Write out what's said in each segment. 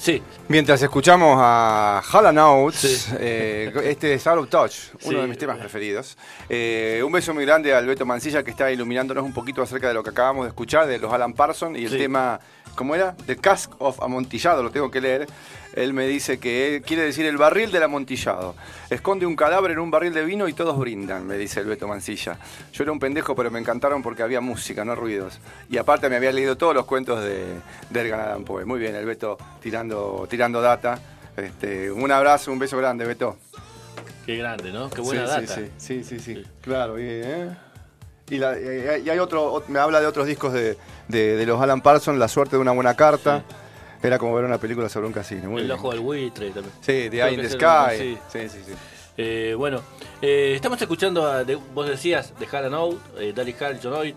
Sí. Mientras escuchamos a Hall Oates, Sí. eh, este es Out of Touch, uno Sí. de mis temas preferidos. Eh, un beso muy grande a Alberto Mancilla que está iluminándonos un poquito acerca de lo que acabamos de escuchar de los Alan Parsons y el Sí. tema, ¿cómo era? The Cask of Amontillado, lo tengo que leer. Él me dice que él quiere decir el barril del amontillado. Esconde un cadáver en un barril de vino y todos brindan, me dice el Beto Mancilla. Yo era un pendejo, pero me encantaron porque había música, no ruidos. Y aparte me había leído todos los cuentos de, de Edgar Allan Poe. Muy bien, el Beto tirando, tirando data. Este, un abrazo, un beso grande, Beto. Qué grande, ¿no? Qué buena sí, data. Sí, sí, sí, sí, Sí. claro. Y, ¿eh? y, la- y- y hay otro, ot- me habla de otros discos de, de- de los Alan Parsons, La suerte de una buena carta. Era como ver una película sobre un casino. Muy el bien. ojo del buitre también. Sí, The Eye in the Sky. Sí, sí, sí. Eh, bueno, eh, estamos escuchando, a, de- vos decías, de Hall Out, eh, Dali Hall, John Oid.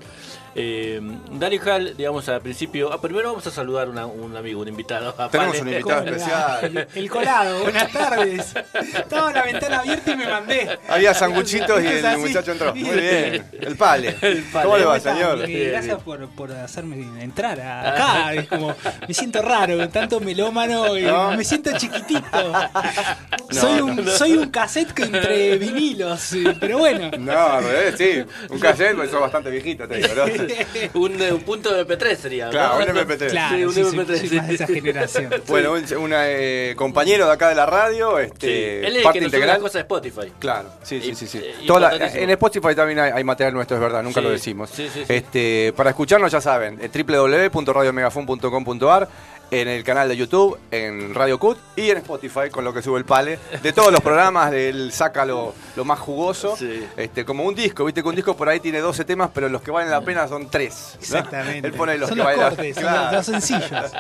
Eh, Dali Hall, digamos, al principio. ah, primero vamos a saludar a un amigo, un invitado. a Tenemos un invitado especial. El, el colado, buenas tardes. Estaba la ventana abierta y me mandé. Había sanguchitos y el así. muchacho entró. Muy bien. El pale. El Pale. ¿Cómo le va, señor? Eh, gracias por, por hacerme entrar a- acá. Es como, me siento raro, tanto melómano y ¿No? me siento chiquitito. soy, un, soy un cassette que entre vinilos, pero bueno. No, al revés, sí. Un cassette, pues sos bastante viejito, te digo, ¿no? un, eh, un punto de MP3 sería. Claro, ¿no? un MP3. Claro, Sí, un sí, soy- MP3, soy sí. más de esa generación. Bueno, un eh, compañero de acá de la radio, Sí. este, Él es el parte que nos integral. cosas de Spotify. Claro, sí, sí, sí. sí. eh, Toda la- importantísimo. en Spotify también hay, hay material nuestro, es verdad, nunca Sí, lo decimos. sí, sí, sí. Este, para escucharnos ya saben, www.radiomegafon.com.ar, en el canal de YouTube, en Radio Cut y en Spotify, con lo que sube el pale. De todos los programas, él saca lo, lo más jugoso. Sí. Este, como un disco, viste que un disco por ahí tiene 12 temas, pero los que valen la pena son 3. Exactamente. Él pone los son que los valen la- cortes, son Claro. los, los sencillos.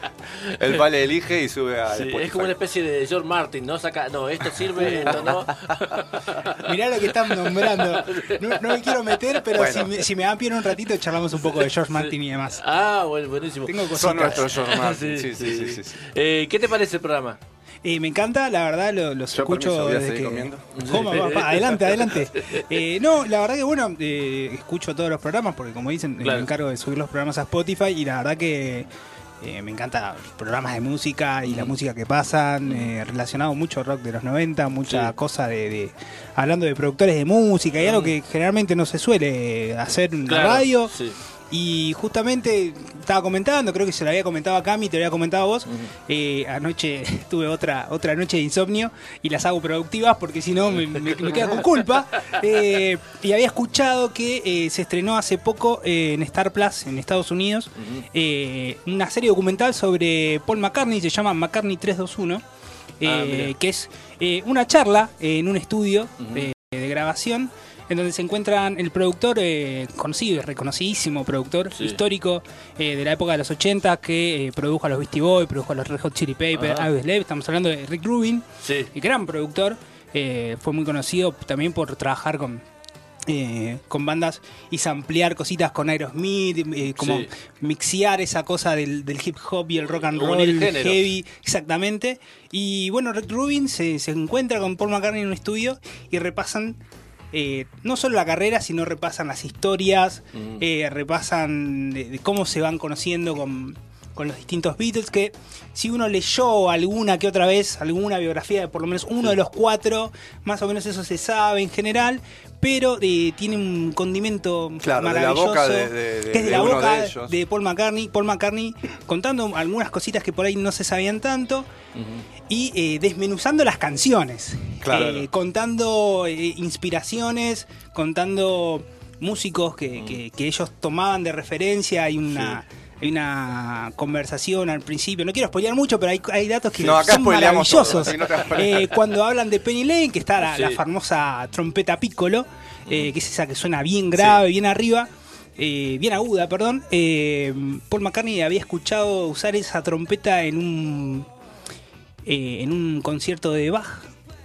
El pale elige y sube a Sí, Spotify. es como una especie de George Martin, ¿no? Saca, no, esto sirve, esto no. Mirá lo que están nombrando. No, no me quiero meter, pero Bueno. si, me, si me dan pie en un ratito, charlamos un poco de George Martin y demás. Ah, bueno, buenísimo. Tengo cositas. Son nuestros George Martin. Sí, sí, sí. sí, sí. Eh, ¿Qué te parece el programa? Eh, me encanta, la verdad, lo- los Yo, escucho desde que... comiendo. ¿Cómo? Va, adelante, adelante. Eh, no, la verdad que bueno, eh, escucho todos los programas porque como dicen, Claro. me encargo de subir los programas a Spotify y la verdad que eh, me encanta los programas de música y la música que pasan, eh, relacionado mucho rock de los 90, mucha Sí. cosa de, de- hablando de productores de música y algo que generalmente no se suele hacer en la Claro, radio. Sí. Y justamente estaba comentando, creo que se lo había comentado a Cami, te lo había comentado a vos. eh, anoche tuve otra otra noche de insomnio y las hago productivas porque si no me, me, me queda con culpa. Eh, y había escuchado que eh, se estrenó hace poco en Star Plus en Estados Unidos eh, una serie documental sobre Paul McCartney, se llama McCartney 321, eh, Ah, que es una charla en un estudio de grabación en donde se encuentran el productor eh, conocido y reconocidísimo productor Sí. histórico eh, de la época de los 80 que eh, produjo a los Beastie Boys, produjo a los Red Hot Chili Peppers, Ajá. Audioslave, estamos hablando de Rick Rubin, Sí. y gran productor, fue muy conocido también por trabajar con eh, con bandas y samplear cositas con Aerosmith, eh, como Sí. mixear esa cosa del, del hip hop y el rock and roll géneros. heavy, exactamente. Y bueno, Rick Rubin se, se encuentra con Paul McCartney en un estudio y repasan eh, no solo la carrera, sino repasan las historias, Mm. eh, repasan de, de cómo se van conociendo con, con los distintos Beatles, que si uno leyó alguna que otra vez, alguna biografía de por lo menos uno de los cuatro, más o menos eso se sabe en general, pero eh, tiene un condimento Claro, maravilloso, de- de- de- que es de, la boca de ellos. de Paul McCartney, Paul McCartney contando algunas cositas que por ahí no se sabían tanto. Y eh, desmenuzando las canciones, Claro. Eh, contando eh, inspiraciones, contando músicos que, que- que ellos tomaban de referencia. Hay una, hay una conversación al principio, no quiero spoilear mucho, pero hay, hay datos que No, acá son todo, maravillosos. no Eh, cuando hablan de Penny Lane, que está la, Sí. la famosa trompeta piccolo, eh, que es esa que suena bien grave, bien arriba. eh, bien aguda, perdón. Paul McCartney había escuchado usar esa trompeta en un eh, en un concierto de Bach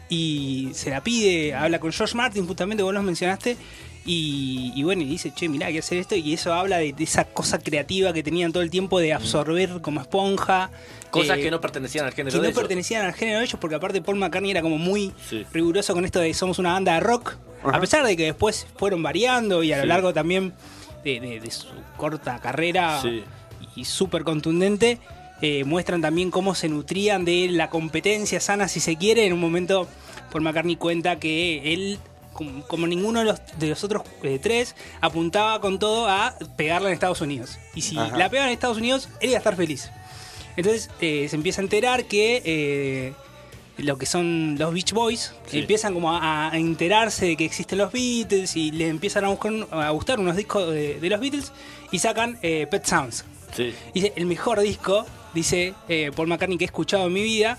y se la pide, habla con George Martin, justamente vos lo mencionaste, y, y bueno, y dice, che, mirá, hay que hacer esto, y eso habla de, de esa cosa creativa que tenían todo el tiempo de absorber como esponja. Cosas eh, que no pertenecían al género que no de ellos. pertenecían al género de ellos, porque aparte Paul McCartney era como muy Sí. riguroso con esto de somos una banda de rock, Ajá. a pesar de que después fueron variando y a lo Sí. largo también de, de- de su corta carrera Sí. y súper contundente, eh, muestran también cómo se nutrían de la competencia sana, si se quiere. En un momento, Paul McCartney cuenta que él, como, como ninguno de los, de los otros eh, tres, apuntaba con todo a pegarla en Estados Unidos. Y si Ajá. la pegan en Estados Unidos, él iba a estar feliz. Entonces eh, se empieza a enterar que lo que son los Beach Boys Sí. empiezan como a, a enterarse de que existen los Beatles y le empiezan a, buscar, a gustar unos discos de, de los Beatles y sacan eh, Pet Sounds. Sí. Dice, el mejor disco, dice eh, Paul McCartney que he escuchado en mi vida.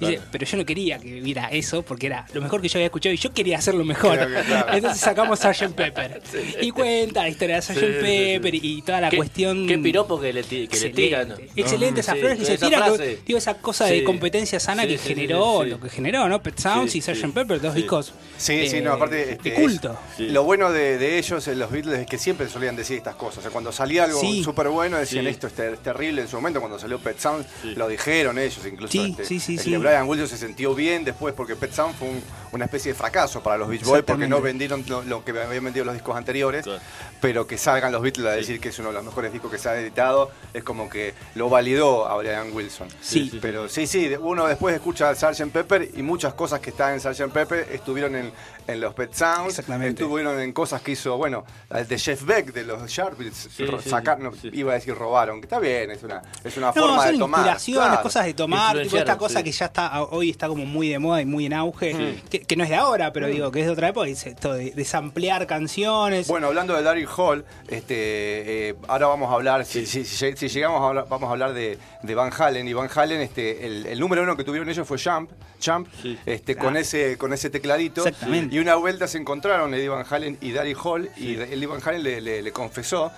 Dice, pero yo no quería que hubiera eso porque era lo mejor que yo había escuchado y yo quería hacerlo mejor. Claro que claro. Entonces sacamos Sgt. Pepper. Y cuenta la historia de Sgt. Sí, sí, sí. Pepper y, toda la ¿Qué- cuestión. Qué piropo que le, que le tiran. ¿no? excelente esas Sí, flores que se esa tiran, que- frase. digo, esa cosa de competencia sana Sí, que generó, sí. lo que generó, ¿no? Pet Sounds Sí, y Sgt. sí. Pepper, dos discos. Sí, sí, eh, no, aparte. Este, de culto. Sí. Lo bueno de, de ellos, en los Beatles, es que siempre solían decir estas cosas. O sea, cuando salía algo Sí. súper bueno, decían Sí. esto es, ter- terrible. En su momento, cuando salió Pet Sounds, Sí. lo dijeron ellos, incluso. Sí, este, sí, este, sí. Brian Wilson se sintió bien después porque Pet Sounds fue un- una especie de fracaso para los Beach Boys porque no vendieron lo, lo que habían vendido los discos anteriores. Claro. Pero que salgan los Beatles a decir que es uno de los mejores discos que se ha editado, es como que lo validó a Brian Wilson. Sí. sí. Pero sí, sí, uno después escucha Sgt. Pepper y muchas cosas que están en Sgt. Pepper estuvieron en, en los Pet Sounds, Exactamente. estuvieron en cosas que hizo, bueno, el de Jeff Beck de los Sharpies, Sí, ro- sí, sacar- no, sí. iba a decir robaron, que está bien, es una, es una No, forma son de tomar. inspiraciones, claro. cosas de tomar, tipo esta cosa sí. que ya está hoy está como muy de moda y muy en auge, que, que no es de ahora, pero digo que es de otra época, y es esto de, de samplear canciones. Bueno, hablando de Daryl Hall, este, eh, ahora vamos a hablar, si, si- si- si llegamos a hablar, vamos a hablar de, de Van Halen. Y Van Halen, este, el, el número uno que tuvieron ellos fue Jump, Jump Sí. este, Claro. con, ese, con ese tecladito. Exactamente. Y una vuelta se encontraron Eddie Van Halen y Daryl Hall, y Eddie Van Halen le, le- le confesó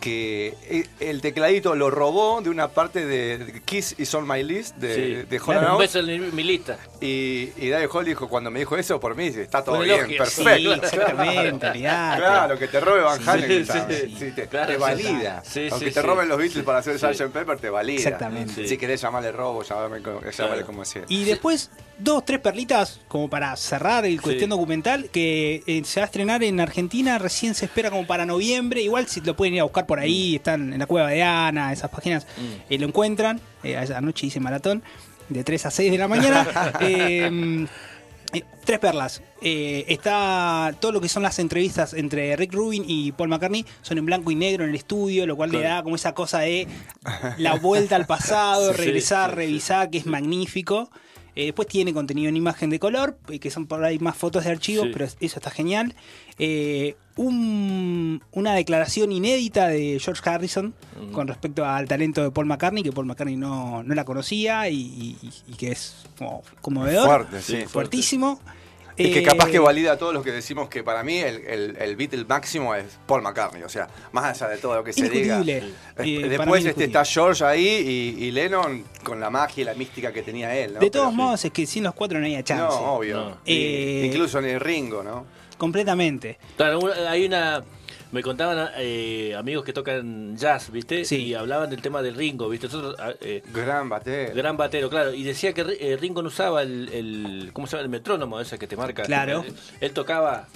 que eh, el tecladito lo robó de una parte de Kiss is on my list de, Sí. de Claro, un Oates. beso en mi lista. Y, y Daryl Hall dijo, cuando me dijo eso, por mí está todo bien, elogio, sí, perfecto. exactamente, olvidate. Claro, que te robe Van Halen, sí, está- sí. sí, te, Claro, valida. Aunque sí, te roben los Beatles para hacer Sí. Sgt. Pepper, te valida. Exactamente. Si querés llamarle robo, llamarle como, llamarle Claro. como sea. Y después, dos, tres perlitas, como para cerrar el cuestión documental, que eh, se va a estrenar en Argentina, recién se espera como para noviembre, igual si lo pueden ir a buscar por ahí, están en la cueva de Ana, esas páginas, Mm. eh, lo encuentran, eh, anoche hice maratón, de 3 a 6 de la mañana. Eh, tres perlas. Eh, está todo lo que son las entrevistas entre Rick Rubin y Paul McCartney son en blanco y negro en el estudio, lo cual le da como esa cosa de la vuelta al pasado, Sí, regresar, sí. revisar, que es magnífico. Eh, después tiene contenido en imagen de color, eh, que son por ahí más fotos de archivos, Sí. pero eso está genial. Eh, un- una declaración inédita de George Harrison Mm. con respecto al talento de Paul McCartney, que Paul McCartney no, no la conocía y, y- y que es como conmovedor. Fuerte, sí. Sí, Fuertísimo. Y que Eh, capaz que valida a todos los que decimos que para mí el, el, el Beatle máximo es Paul McCartney. O sea, más allá de todo lo que se diga. Eh, Después este, está George ahí y, y Lennon con la magia y la mística que tenía él. ¿no? De todos Pero- modos, es que sin los cuatro no hay chance. No, obvio. No. Eh, incluso ni Ringo, ¿no? Completamente. Claro, hay una. Me contaban eh, amigos que tocan jazz, ¿viste? Sí. Y hablaban del tema del Ringo, ¿viste? Nosotros, ah, eh, Gran batero. gran batero, claro. Y decía que eh, Ringo no usaba el, el- ¿Cómo se llama? El metrónomo ese que te marca. Claro. Él tocaba.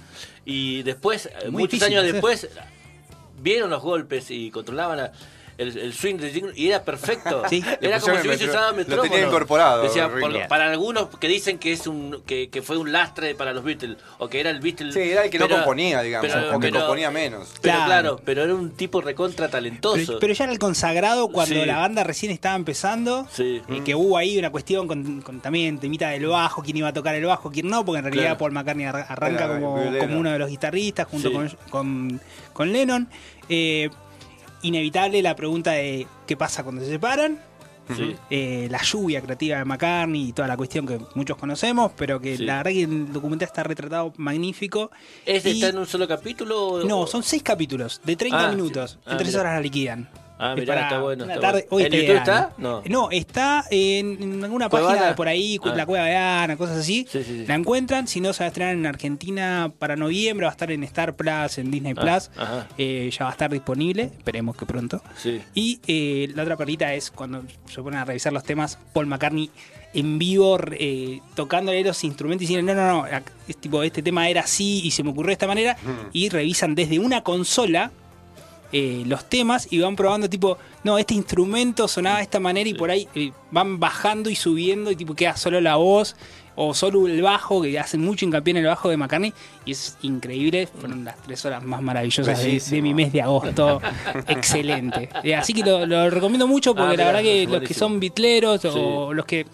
Y después, Muy muchos años después, vieron los golpes y controlaban a- el, el swing de Ringo y era perfecto. Sí. Era como si hubiese metro- usado lo metrónomo. tenía incorporado, Decía, por lo- para algunos que dicen que es un que, que fue un lastre para los Beatles o que era el Beatle. Sí, era el que no componía, digamos, pero- o que pero- componía menos. Pero Claro. claro. pero era un tipo recontra talentoso. Pero, pero ya era el consagrado cuando Sí. la banda recién estaba empezando. Sí. Y que hubo ahí una cuestión con, con también temita del bajo, quién iba a tocar el bajo, quién no, porque en realidad Claro. Paul McCartney ar- arranca Era como, uno de los guitarristas junto Sí. con, con, con Lennon. Eh, inevitable la pregunta de qué pasa cuando se separan. Sí. Eh, la lluvia creativa de McCartney y toda la cuestión que muchos conocemos, pero que Sí. la verdad que el documental está retratado magnífico. ¿Este Y- está en un solo capítulo? o- No, son seis capítulos de 30 Ah, minutos. sí. Ah, en tres mira. horas la liquidan. Ah, mirá, para está bueno. está tarde- bueno. hoy ¿En está YouTube ideal. está? No. No, está en, en alguna página por ahí, Ah. la cueva de Ana, cosas así. Sí, sí, sí. La encuentran, si no se va a estrenar en Argentina para noviembre, va a estar en Star Plus, en Disney Ah, Plus. ajá. Eh, ya va a estar disponible, esperemos que pronto. Sí. Y eh, la otra perlita es cuando se ponen a revisar los temas, Paul McCartney en vivo eh, tocándole los instrumentos y diciendo, no, no, no, es tipo, este tema era así y se me ocurrió de esta manera. Y revisan desde una consola eh, los temas y van probando tipo, no, este instrumento sonaba de esta manera y por ahí eh, van bajando y subiendo y tipo queda solo la voz o solo el bajo, que hacen mucho hincapié en el bajo de McCartney y es increíble, fueron las tres horas más maravillosas de, mi mes de agosto, excelente. Eh, así que lo, lo recomiendo mucho porque Ah, la verdad que los que son bitleros o los que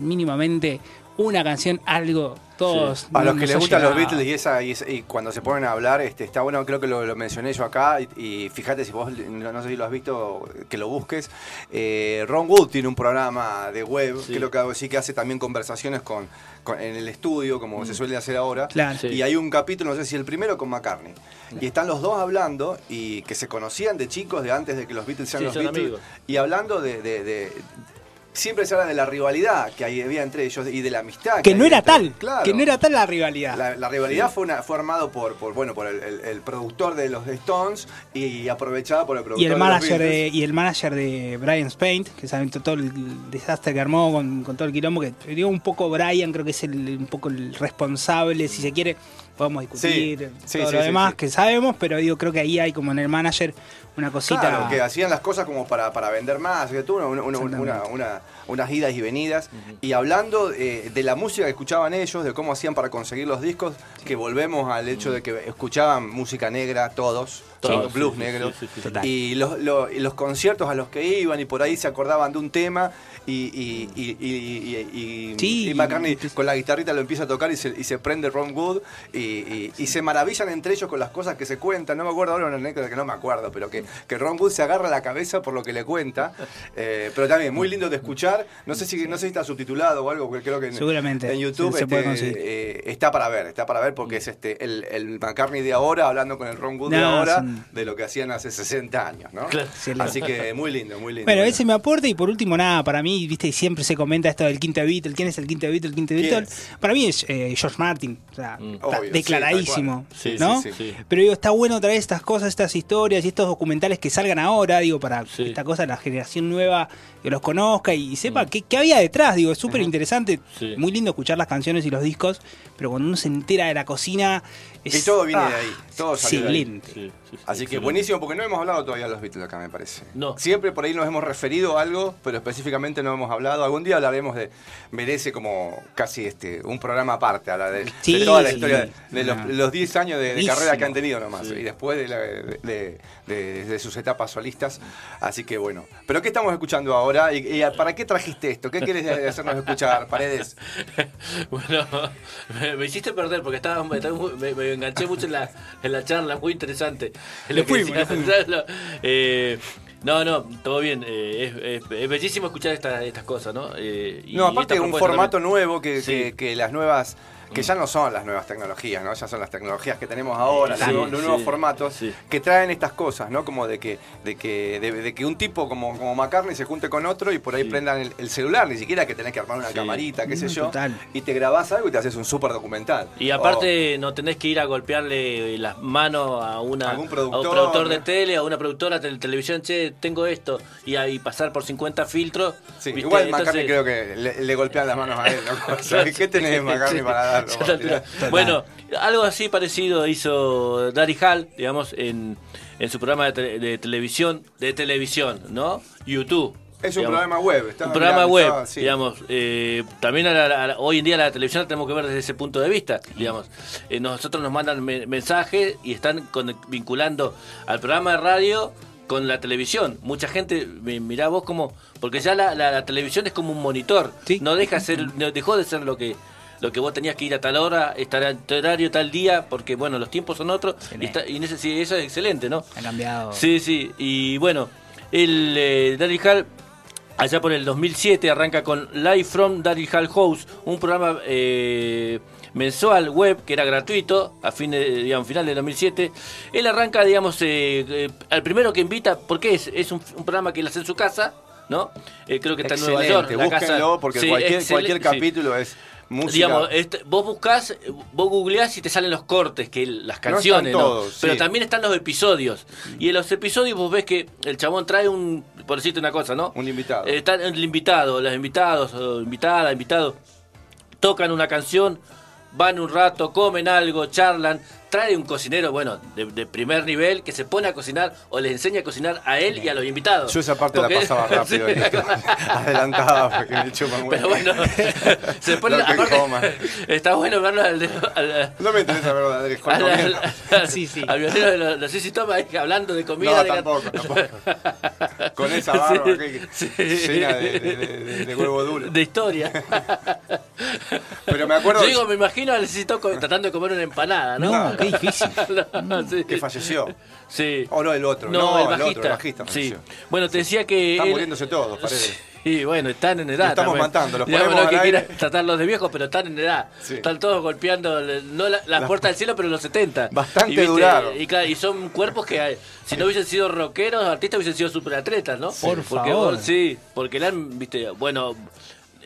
mínimamente una canción, algo, todos... A los que les gustan los. Beatles y esa y, esa- y cuando se ponen a hablar, este, está bueno, creo que lo, lo mencioné yo acá, y, y fíjate si vos, no, sé si lo has visto, que lo busques. Eh, Ron Wood tiene un programa de web, Sí. creo que sí que hace también conversaciones con, con- en el estudio, como se suele hacer ahora. Claro. Sí. Y hay un capítulo, no sé si el primero con McCartney. Y están los dos hablando y que se conocían de chicos de antes de que los Beatles sean Sí, los Beatles. amigos. Y hablando de, de- de- Siempre se habla de la rivalidad que había entre ellos y de la amistad. Que no era entre- tal, Claro. que no era tal la rivalidad. La, la rivalidad fue, una, fue armado por, por bueno por el, el- el productor de los Stones y aprovechada por el productor Y el de los manager de, Beatles. y el manager de Brian Spain, que saben todo el desastre que armó con, con todo el quilombo, que digo un poco Brian, creo que es el, un poco el responsable, si se quiere, podemos discutir Sí, todo sí, lo demás que sabemos, pero digo, creo que ahí hay como en el manager una cosita. Claro, que hacían las cosas como para, para vender más, que tuvo una, una- una- unas idas y venidas. Y hablando eh, de la música que escuchaban ellos, de cómo hacían para conseguir los discos, que volvemos al hecho de que escuchaban música negra todos, Todos, blues sí, sí, negro, sí, sí, sí. Total. y los, los conciertos a los que iban y por ahí se acordaban de un tema y, y, y, y- y- McCartney con la guitarrita lo empieza a tocar y se, y se prende Ron Wood y, se maravillan entre ellos con las cosas que se cuentan. No me acuerdo ahora una anécdota que no me acuerdo, pero que, que Ron Wood se agarra la cabeza por lo que le cuenta. Eh, pero también muy lindo de escuchar. No sé si no sé si está subtitulado o algo, porque creo que en, Seguramente. en YouTube Se- este, eh, está para ver, está para ver porque es este el, el McCartney de ahora hablando con el Ron Wood de ahora de lo que hacían hace 60 años, ¿no? Claro. Así que muy lindo, muy lindo. Bueno, ese me aporta y por último nada, para mí, viste, y siempre se comenta esto del quinto Beatle, ¿quién es el quinto Beatle? El quinto ¿Quién Beatle. Para mí es eh, George Martin, o sea, Mm. está Obvio, declaradísimo. Sí, ¿no? sí, sí. Pero digo, está bueno traer estas cosas, estas historias y estos documentales que salgan ahora, digo, para Sí. esta cosa, la generación nueva que los conozca y sepa qué, qué había detrás, digo, es súper interesante, Sí. muy lindo escuchar las canciones y los discos, pero cuando uno se entera de la cocina... Es, Y todo viene ah, de ahí, todo salió de ahí. Sí, sí, sí, Así que buenísimo, porque no hemos hablado todavía de los Beatles acá, me parece. No. Siempre por ahí nos hemos referido a algo, pero específicamente no hemos hablado. Algún día hablaremos de. Merece como casi este un programa aparte, de, Sí, de toda la sí. historia de, de los, Ah. los 10 años de, carrera que han tenido nomás. Sí. Y después de, la- de- de- de- de sus etapas solistas. Así que bueno. ¿Pero qué estamos escuchando ahora? ¿Y, y para qué trajiste esto? ¿Qué quieres hacernos escuchar, Paredes? Bueno, me, me hiciste perder porque estaba, me, estaba muy- me- me enganché mucho en la, en la charla, muy interesante. Le fuimos. Eh, no, no, todo bien. eh, es, es- es bellísimo escuchar esta- estas cosas, ¿no? Eh, y No, aparte un formato también. nuevo que, Sí. que- que las nuevas, que ya no son las nuevas tecnologías, ¿no? Ya son las tecnologías que tenemos ahora, Sí, los, nuevos- los nuevos sí, formatos sí. que traen estas cosas, ¿no? Como de que, de que, de, de que un tipo como, como McCartney se junte con otro y por ahí Sí. prendan el, el celular, ni siquiera que tenés que armar una Sí. camarita, qué sé yo, total. y te grabás algo y te haces un súper documental. Y aparte no tenés que ir a golpearle las manos a, una, Algún a un productor de tele, a una productora de televisión, che, tengo esto, y ahí pasar por 50 filtros. Sí, ¿viste? igual McCartney Entonces- creo que le, le golpean las manos a él, ¿no? O sea, ¿Qué tenés McCartney para dar? Ya a esta altura. Bueno, algo así parecido hizo Daddy Hall, digamos, en, en su programa de, te- de televisión, de televisión, ¿no? YouTube. Es un digamos. programa web. está- Un programa web, estaba- sí. digamos. eh, también a la- a la- hoy en día la televisión la tenemos que ver desde ese punto de vista, digamos. Eh, nosotros nos mandan me- mensajes y están con- vinculando al programa de radio con la televisión. Mucha gente, mi- mirá vos como, porque ya la, la- la televisión es como un monitor, Sí. no deja ser, no dejó de ser lo que lo que vos tenías que ir a tal hora, estar a tal horario, tal día, porque bueno, los tiempos son otros, y, está- sí, eso es excelente, ¿no? Ha cambiado. Sí, sí, y bueno, el eh, Daddy Hall, allá por el 2007, arranca con Live from Daddy Hall House, un programa eh, mensual web que era gratuito a fin de, digamos, final de 2007. Él arranca, digamos, eh, eh, al primero que invita, porque es, es un, un programa que él hace en su casa, ¿no? Eh, creo que está en Nueva York. la búsquenlo casa- porque Sí, cualquier, cualquier sí. capítulo es música. Digamos, este, vos buscás, eh, vos googleás y te salen los cortes, que las canciones, ¿no? todos, Pero sí. también están los episodios. Y en los episodios vos ves que el chabón trae un, por decirte una cosa, ¿no? Un invitado. Eh, está el invitado, los invitados, o invitada, invitado, tocan una canción, van un rato, comen algo, charlan, trae un cocinero, bueno, de, de primer nivel, que se pone a cocinar o le enseña a cocinar a él y a los invitados. Yo esa parte Porque- la pasaba rápido. Sí, adelantaba porque me chupan huevo. Pero bueno, se pone, aparte, está bueno verlo al, al, No me interesa ver a Andrés Juan al, Sí, sí. al violero de los, Top ahí hablando de comida. No, de tampoco, tampoco. Con esa barba que, Sí. llena de, de- de- de huevo duro. de historia. Pero me acuerdo Yo digo, me imagino al Sissy Top co- tratando de comer una empanada, ¿no? No, qué difícil. No, sí. que falleció. Sí. O no, el otro. No, No, el el bajista. otro, el bajista sí. Bueno, te decía que. Están él- muriéndose todos, parece. Sí, bueno, están en edad. Estamos también. matando, los Digamos, no que quieran tratarlos de viejos, pero están en edad. Sí. Están todos golpeando, no la, la La- puerta del cielo, pero los 70. Bastante y, duraron. Y, claro, y son cuerpos que, si no hubiesen sido rockeros, artistas hubiesen sido superatletas, ¿no? Por porque favor. vos- sí, porque le han, viste, bueno.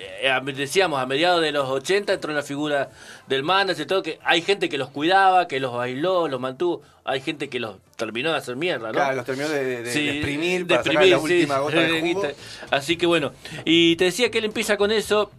Eh, decíamos, a mediados de los 80 entró la figura del manager, todo que hay gente que los cuidaba, que los bailó, los mantuvo, hay gente que los terminó de hacer mierda, ¿no? Claro, los terminó de, de- Sí, de exprimir de para sacar la exprimir, sí. última gota de jugo. Así que bueno, y te decía que él empieza con eso.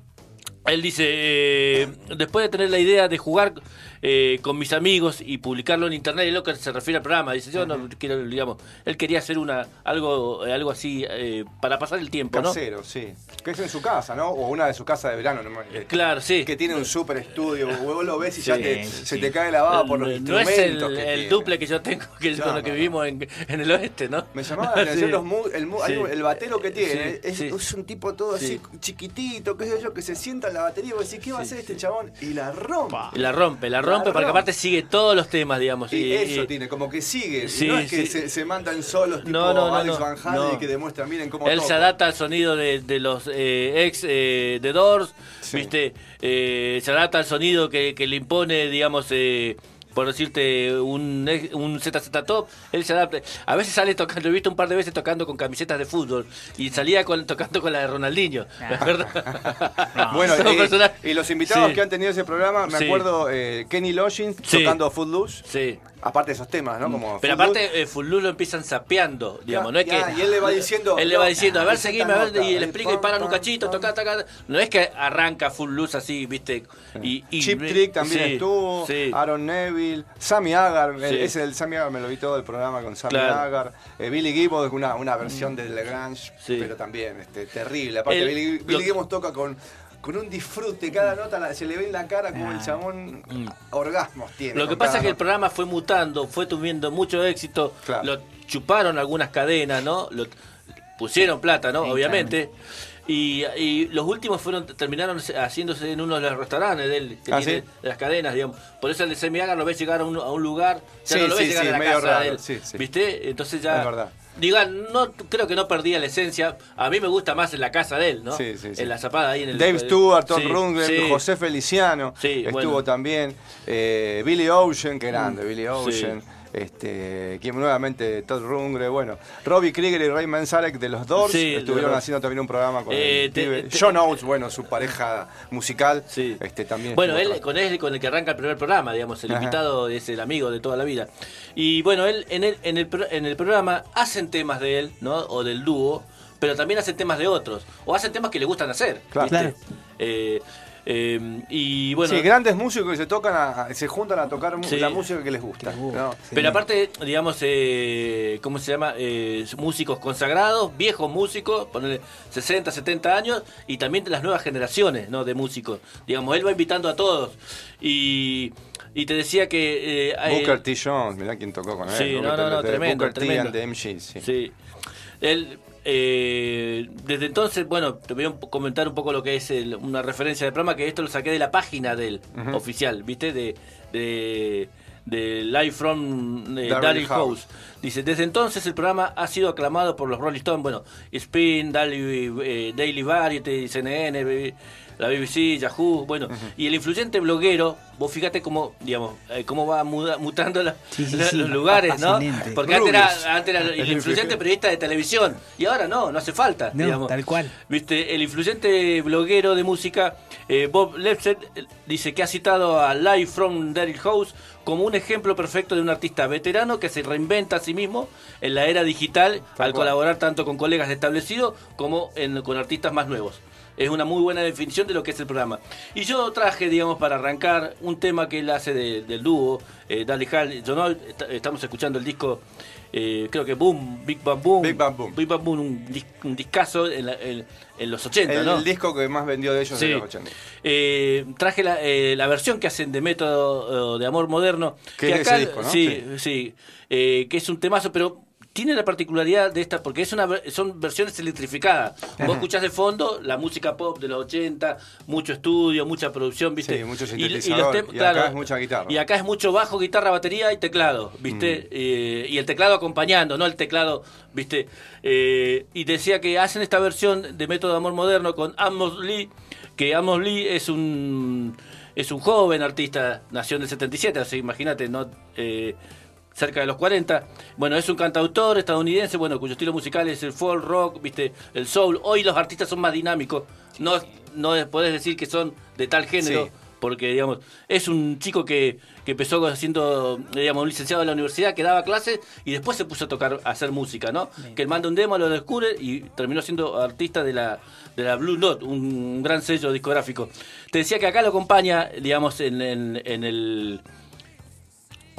Él dice, eh, después de tener la idea de jugar eh, con mis amigos y publicarlo en internet, es lo que se refiere al programa. Dice, yo no quiero, digamos, él quería hacer una algo algo así eh, para pasar el tiempo, ¿no? Casero, sí. Que es en su casa, ¿no? O una de su casa de verano. ¿no? Eh, Claro, sí. Que tiene un super estudio. Vos lo ves y ya Sí, te, sí. se te cae la baba por los no instrumentos. es el, que el duple que yo tengo que Ya, con lo que no, vivimos en, en el oeste, ¿no? Me llamaba la atención los mu- el, mu- el batero que tiene. Es, un tipo todo así Sí. chiquitito, qué sé yo, que se sienta en la batería y vos decís, ¿qué va a hacer este chabón? Y la rompe. La rompe, la La rompe, porque aparte sigue todos los temas, digamos. Y, y- eso y- tiene, como que sigue. Sí, no es que sí. se, se mandan solos tipo No, no, no, Alex no, Van Halen no. que demuestran, miren cómo Él se adapta al sonido de, de los eh, ex eh, de Doors, Sí. ¿viste? Eh, se adapta al sonido que, que le impone, digamos, eh, por decirte, un, un ZZ Top. Él se adapta. A veces sale tocando, lo he visto un par de veces tocando con camisetas de fútbol y salía con, tocando con la de Ronaldinho. ¿Me acuerdo? Bueno, Son eh, personajes- y los invitados Sí. que han tenido ese programa, me Sí. acuerdo eh, Kenny Loggins Sí. tocando Footloose. Sí. Aparte de esos temas, ¿no? Como Pero aparte, eh, Full Loose lo empiezan sapeando, digamos, no es ya, que... y él le va diciendo, Él le va diciendo, a ver, seguime, a ver, y le explica y paran un cachito, toca, toca. No es que arranca Full Loose así, viste, y... y Chip Trick también sí, estuvo, Sí, Aaron Neville, Sammy Hagar, el- Sí. ese del Sammy Hagar me lo vi todo el programa con Sammy Claro. Hagar, eh, Billy Gibbons, una, una versión de Legrange, Sí. pero también este, terrible. Aparte, El- Billy, Billy Gibbons toca con, con un disfrute, cada nota la- se le ve en la cara como el Ah. chabón Mm. orgasmos tiene. Lo que pasa es que el programa fue mutando, fue tuviendo mucho éxito, Claro. lo chuparon algunas cadenas, ¿no? Lo pusieron plata, ¿no? Sí, Obviamente. Y, y los últimos fueron terminaron haciéndose en uno de los restaurantes de, él, que Ah, ¿sí? de las cadenas, digamos. Por eso el de Semi Hagar lo ves llegar a un, a un lugar, ya Sí, no lo ves sí, llegar sí, a la casa de él. ¿Viste? Entonces ya. Digan, no creo que no perdía la esencia. A mí me gusta más en la casa de él, ¿no? Sí, sí, sí. En la zapada ahí en el. Dave Stewart, Tom Rundgren. José Feliciano, estuvo bueno. también, eh, Billy Ocean, que grande, Mm, Billy. Ocean, este, quien nuevamente Todd Rundgren, bueno, Robbie Krieger y Ray Manzarek de los Doors Sí, estuvieron los- haciendo también un programa con Eh, el te- pibe. te- John Oates, bueno, su pareja musical, Sí. este también. Bueno, él con él con el que arranca el primer programa, digamos, el Ajá. invitado es el amigo de toda la vida. Y bueno, él en el, en el, pro- en el programa hacen temas de él, ¿no? O del dúo, pero también hacen temas de otros. O hacen temas que le gustan hacer. Claro. ¿viste? Claro. Eh, eh, y bueno. sí, grandes músicos que se tocan a- se juntan a tocar Sí. la música que les gusta. ¿no? Pero aparte, digamos, eh, ¿cómo se llama? Eh, músicos consagrados, viejos músicos, ponerle 60, 70 años, y también de las nuevas generaciones ¿no? de músicos. Digamos, él va invitando a todos. Y, y te decía que... eh, eh, Booker T. Jones, mirá quién tocó con él. Sí, Booker no, no, T. tremendo, Booker T tremendo. and the MG, sí. Sí. Él, eh, desde entonces, bueno, te voy a comentar un poco lo que es el- una referencia del programa, que esto lo saqué de la página del Ujú. oficial, ¿viste? De, de, de Live from eh, Daryl House. House. Dice, desde entonces el programa ha sido aclamado por los Rolling Stones, bueno, Spin, Daily, eh, Daily Variety, CNN, la BBC, Yahoo, bueno, y el influyente bloguero, vos fíjate cómo, digamos, eh, cómo va muda- mutando la- Sí, sí, la- sí. los lugares, ¿no? Porque antes era, antes era el influyente periodista de televisión y ahora no, no hace falta. No, digamos. tal cual. Viste, el influyente bloguero de música eh, Bob Lepset eh, dice que ha citado a Live from Daryl House como un ejemplo perfecto de un artista veterano que se reinventa a sí mismo en la era digital Tal al cual. colaborar tanto con colegas establecidos como en- con artistas más nuevos. Es una muy buena definición de lo que es el programa. Y yo traje, digamos, para arrancar un tema que él hace del dúo, eh, Dali Hall. Yo no, estamos escuchando el disco, eh, creo que Boom, Big Bang Boom. Big Bang Boom. Big Bang Boom, un, discazo en, los 80, el, ¿no? El disco que más vendió de ellos en los 80. Eh, traje la, eh, la, versión que hacen de Método de Amor Moderno. Que, es ese disco, ¿no? Sí, sí. que es un temazo, pero tiene la particularidad de esta, porque es una, son versiones electrificadas. Vos escuchás de fondo la música pop de los 80, mucho estudio, mucha producción, ¿viste? Sí, mucho sintetizador. Y, acá es mucha guitarra. Y acá es mucho bajo, guitarra, batería y teclado, ¿viste? Mm. Eh, y el teclado acompañando, no el teclado, ¿viste? Eh, y decía que hacen esta versión de Método de Amor Moderno con Amos Lee, que Amos Lee es un es un joven artista, nació en el 77, así imagínate, ¿no? Eh, cerca de los 40. Bueno, es un cantautor estadounidense, bueno, cuyo estilo musical es el folk rock, viste, el soul. Hoy los artistas son más dinámicos. No, no podés decir que son de tal género, porque digamos, es un chico que, que empezó siendo, digamos, un licenciado de la universidad, que daba clases y después se puso a tocar, a hacer música, ¿no? Que él manda un demo, lo descubre y terminó siendo artista de la, de la Blue Note, un, gran sello discográfico. Te decía que acá lo acompaña, digamos, en, en el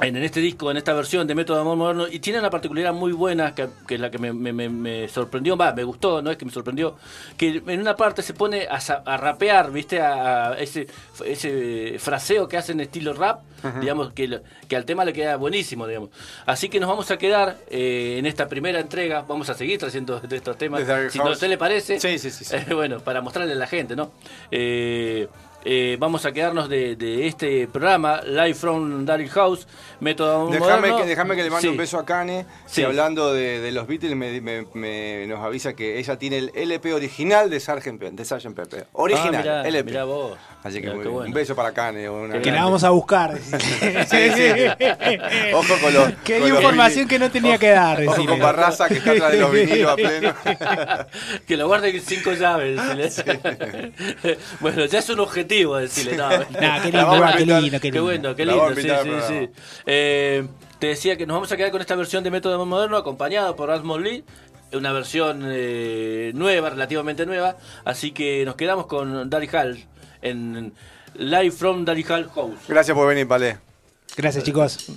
en, este disco, en esta versión de Método de Amor Moderno, y tiene una particularidad muy buena, que, es la que me, sorprendió, va, me gustó, no es que me sorprendió, que en una parte se pone a, rapear, ¿viste? A, ese, ese fraseo que hacen estilo rap, digamos, que, que al tema le queda buenísimo, digamos. Así que nos vamos a quedar eh, en esta primera entrega, vamos a seguir trayendo estos temas, si no se le parece, sí, sí, sí, bueno, para mostrarle a la gente, ¿no? Eh, eh, vamos a quedarnos de, este programa, Live from Daryl House, Método Déjame que, déjame que le mande un beso a Kane, sí. hablando de, los Beatles me, nos avisa que ella tiene el LP original de Sgt. Pepe. De Sgt. Pepe. Original, ah, LP. Mirá vos. Así que un beso para Kane. que la vamos a buscar. sí, sí. Ojo con los... Qué información que no tenía que dar. Ojo con Barraza que está atrás de los vinilos a pleno. que lo guarde cinco llaves. bueno, ya es un objetivo decirle, no, qué lindo, qué lindo, qué bueno, qué lindo, sí, sí, sí. Eh, te decía que nos vamos a quedar con esta versión de Método Moderno acompañado por Asmos Lee, una versión eh, nueva, relativamente nueva, así que nos quedamos con Daddy Hall en Live from Hall House. Gracias por venir, Palé. Gracias, chicos.